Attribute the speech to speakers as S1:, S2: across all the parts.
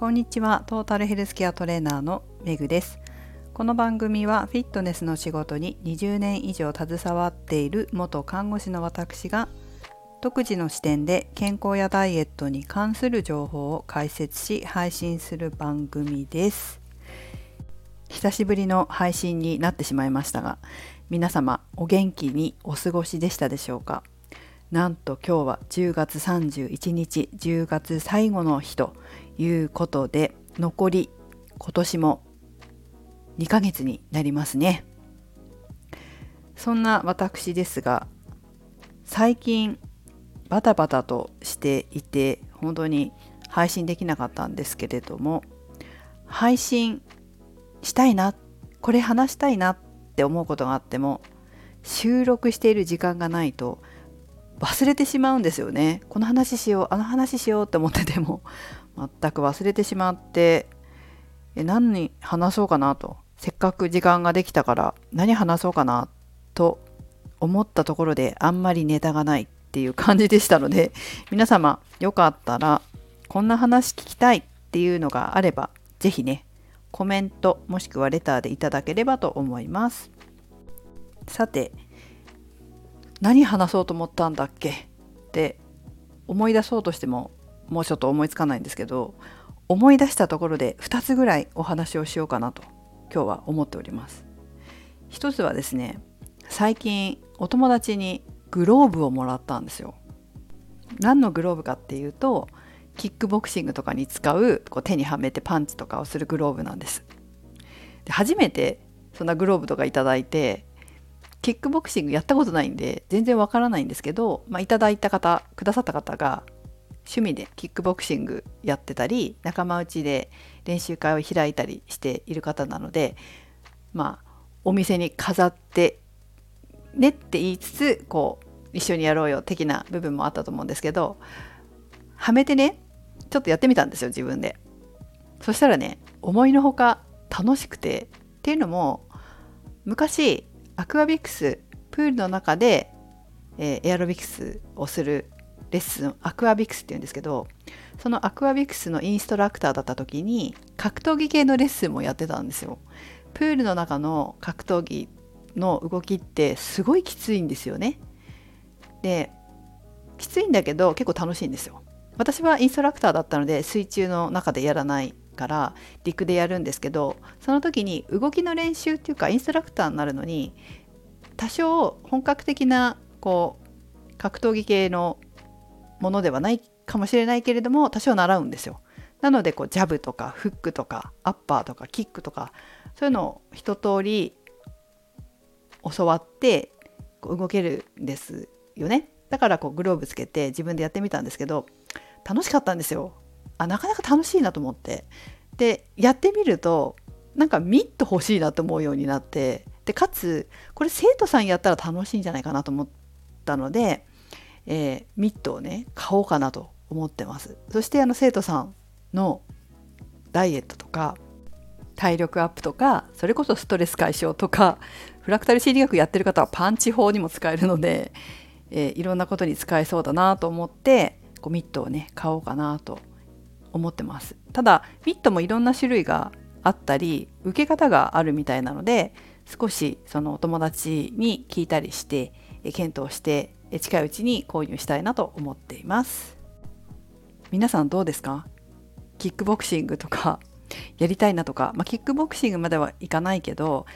S1: こんにちは。トータルヘルスケアトレーナーのめぐです。この番組はフィットネスの仕事に20年以上携わっている元看護師の私が独自の視点で健康やダイエットに関する情報を解説し配信する番組です。久しぶりの配信になってしまいましたが皆様お元気にお過ごしでしたでしょうか？なんと今日は10月31日10月最後の日ということで残り今年も2ヶ月になりますね。そんな私ですが最近バタバタとしていて本当に配信できなかったんですけれども配信したいなこれ話したいなって思うことがあっても収録している時間がないと忘れてしまうんですよね。この話しようあの話しようって思ってても 全く忘れてしまってえ何に話そうかなと。せっかく時間ができたから何話そうかなと思ったところであんまりネタがないっていう感じでしたので 皆様よかったらこんな話聞きたいっていうのがあれば是非ねコメントもしくはレターでいただければと思います。さて何話そうと思ったんだっけ？って思い出そうとしてももうちょっと思いつかないんですけど思い出したところで2つぐらいお話をしようかなと今日は思っております。一つはですね最近お友達にグローブをもらったんですよ。何のグローブかっていうとキックボクシングとかに使うこう手にはめてパンチとかをするグローブなんです。で初めてそんなグローブとかいただいてキックボクシングやったことないんで全然わからないんですけど、まあ、いただいた方くださった方が趣味でキックボクシングやってたり仲間内で練習会を開いたりしている方なのでまあお店に飾ってねって言いつつこう一緒にやろうよ的な部分もあったと思うんですけどはめてねちょっとやってみたんですよ自分で。そしたらね思いのほか楽しくてっていうのも昔アクアビクスプールの中で、え、エアロビクスをするレッスンアクアビクスっていうんですけどそのアクアビクスのインストラクターだった時に格闘技系のレッスンもやってたんですよ。プールの中の格闘技の動きってすごいきついんですよね。できついんだけど結構楽しいんですよ。私はインストラクターだったので水中の中でやらないから陸でやるんですけどその時に動きの練習っていうかインストラクターになるのに多少本格的なこう格闘技系のものではないかもしれないけれども多少習うんですよ。なのでこうジャブとかフックとかアッパーとかキックとかそういうのを一通り教わって動けるんですよね。だからこうグローブつけて自分でやってみたんですけど楽しかったんですよ。あなかなか楽しいなと思って。でやってみるとなんかミット欲しいなと思うようになって。でかつこれ生徒さんやったら楽しいんじゃないかなと思ったので、えー、ミットをね買おうかなと思ってます。そしてあの生徒さんのダイエットとか体力アップとかそれこそストレス解消とかフラクタル心理学やってる方はパンチ法にも使えるので、えー、いろんなことに使えそうだなと思ってこうミットをね買おうかなと思ってます。ただミットもいろんな種類があったり受け方があるみたいなので少しそのお友達に聞いたりして検討して近いうちに購入したいなと思っています。皆さんどうですか？キックボクシングとかやりたいなとか、まあ、キックボクシングまではいかないけど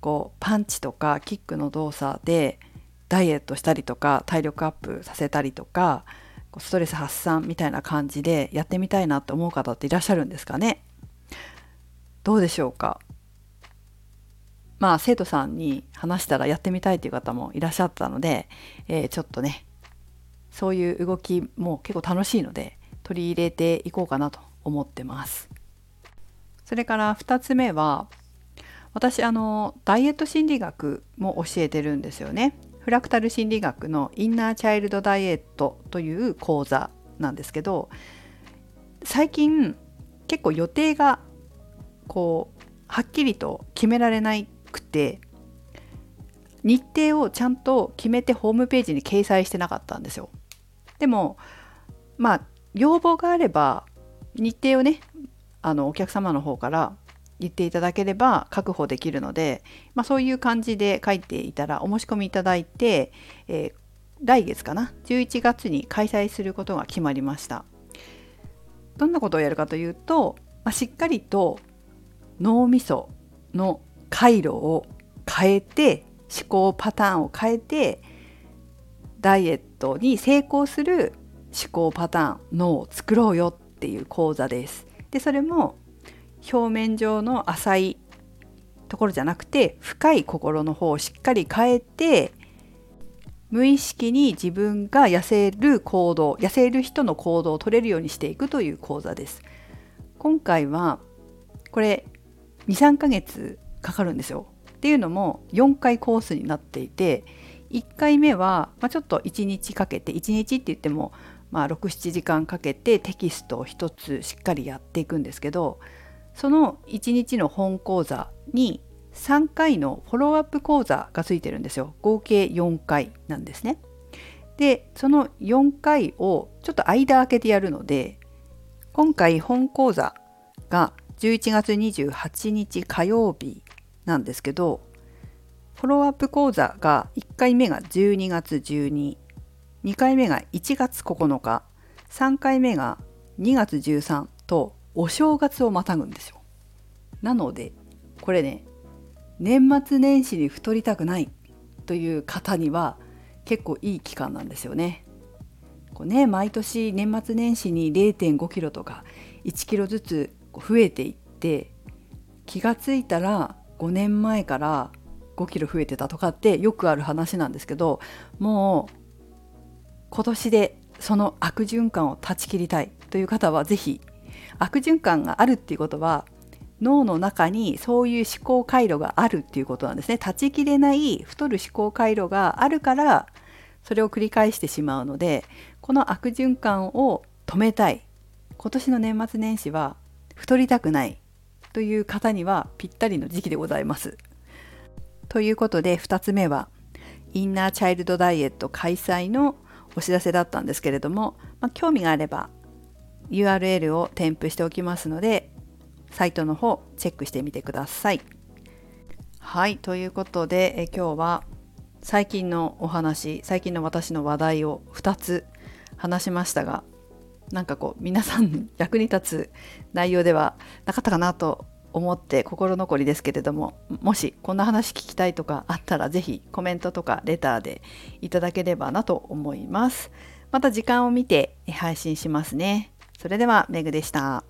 S1: こうパンチとかキックの動作でダイエットしたりとか体力アップさせたりとかストレス発散みたいな感じでやってみたいなと思う方っていらっしゃるんですかね？どうでしょうか？まあ生徒さんに話したらやってみたいという方もいらっしゃったので、えー、ちょっとねそういう動きも結構楽しいので取り入れていこうかなと思ってます。それから2つ目は私あのダイエット心理学も教えてるんですよね。フラクタル心理学のインナーチャイルドダイエットという講座なんですけど最近結構予定がこうはっきりと決められなくて日程をちゃんと決めてホームページに掲載してなかったんですよ。でもまあ要望があれば日程をねあのお客様の方から言っていただければ確保できるので、まあ、そういう感じで書いていたらお申し込みいただいて、えー、来月かな11月に開催することが決まりましたどんなことをやるかというと、まあ、しっかりと脳みその回路を変えて思考パターンを変えてダイエットに成功する思考パターン脳を作ろうよっていう講座です。でそれも表面上の浅いところじゃなくて深い心の方をしっかり変えて無意識に自分が痩せる行動痩せる人の行動を取れるようにしていくという講座です。今回はこれ23ヶ月かかるんですよ。っていうのも4回コースになっていて1回目は、ま、ちょっと1日かけて1日って言っても、まあ、67時間かけてテキストを1つしっかりやっていくんですけどその1日の本講座に3回のフォローアップ講座がついてるんですよ合計4回なんですね。でその4回をちょっと間空けてやるので今回本講座が11月28日火曜日なんですけどフォローアップ講座が1回目が12月12 2回目が1月9日3回目が2月13とお正月をまたぐんですよなのでこれね年末年始に太りたくないという方には結構いい期間なんですよね。こうね毎年年末年始に0.5キロとか1キロずつ増えていって気がついたら5年前から5キロ増えてたとかってよくある話なんですけどもう今年でその悪循環を断ち切りたいという方は是非悪循環があるっていうことは脳の中にそういう思考回路があるっていうことなんですね断ち切れない太る思考回路があるからそれを繰り返してしまうのでこの悪循環を止めたい今年の年末年始は太りたくないという方にはぴったりの時期でございます。ということで2つ目はインナーチャイルドダイエット開催のお知らせだったんですけれども、まあ、興味があれば URL を添付しておきますのでサイトの方チェックしてみてください。はいということでえ今日は最近のお話最近の私の話題を2つ話しましたがなんかこう皆さん 役に立つ内容ではなかったかなと思って心残りですけれどももしこんな話聞きたいとかあったら是非コメントとかレターでいただければなと思います。また時間を見て配信しますね。それではメグでした。